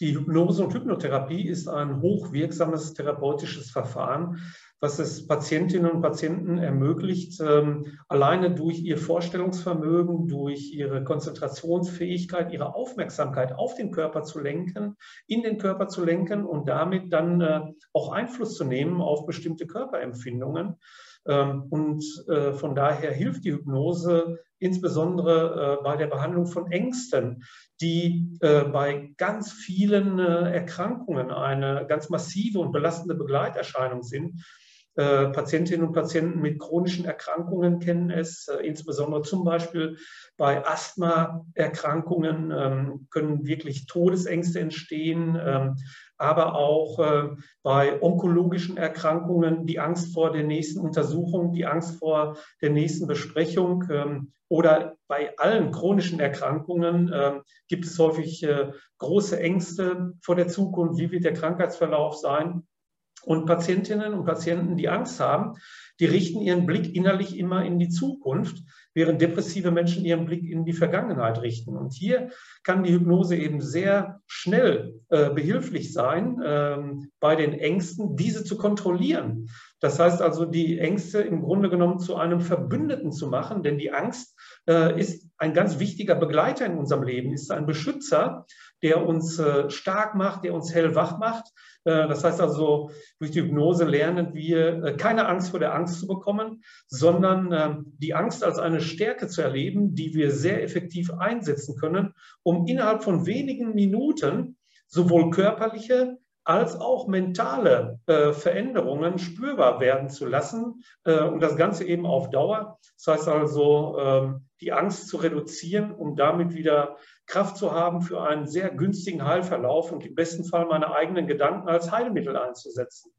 Die Hypnose und Hypnotherapie ist ein hochwirksames therapeutisches Verfahren, was es Patientinnen und Patienten ermöglicht, ähm, alleine durch ihr Vorstellungsvermögen, durch ihre Konzentrationsfähigkeit, ihre Aufmerksamkeit auf den Körper zu lenken, in den Körper zu lenken und damit dann äh, auch Einfluss zu nehmen auf bestimmte Körperempfindungen. Ähm, und äh, von daher hilft die Hypnose insbesondere äh, bei der Behandlung von Ängsten, die äh, bei ganz vielen Erkrankungen eine ganz massive und belastende Begleiterscheinung sind. Patientinnen und Patienten mit chronischen Erkrankungen kennen es, insbesondere zum Beispiel bei Asthmaerkrankungen ähm, können wirklich Todesängste entstehen. Ähm, aber auch äh, bei onkologischen Erkrankungen die Angst vor der nächsten Untersuchung, die Angst vor der nächsten Besprechung ähm, oder bei allen chronischen Erkrankungen äh, gibt es häufig äh, große Ängste vor der Zukunft. Wie wird der Krankheitsverlauf sein? Und Patientinnen und Patienten, die Angst haben, die richten ihren Blick innerlich immer in die Zukunft, während depressive Menschen ihren Blick in die Vergangenheit richten. Und hier kann die Hypnose eben sehr schnell äh, behilflich sein, ähm, bei den Ängsten diese zu kontrollieren. Das heißt also, die Ängste im Grunde genommen zu einem Verbündeten zu machen, denn die Angst äh, ist ein ganz wichtiger Begleiter in unserem Leben, ist ein Beschützer, der uns äh, stark macht, der uns hellwach macht. Äh, das heißt also, durch die Hypnose lernen wir, äh, keine Angst vor der Angst zu bekommen, sondern ähm, die Angst als eine Stärke zu erleben, die wir sehr effektiv einsetzen können, um innerhalb von wenigen Minuten sowohl körperliche als auch mentale äh, Veränderungen spürbar werden zu lassen äh, und das Ganze eben auf Dauer. Das heißt also, ähm, die Angst zu reduzieren, um damit wieder Kraft zu haben für einen sehr günstigen Heilverlauf und im besten Fall meine eigenen Gedanken als Heilmittel einzusetzen.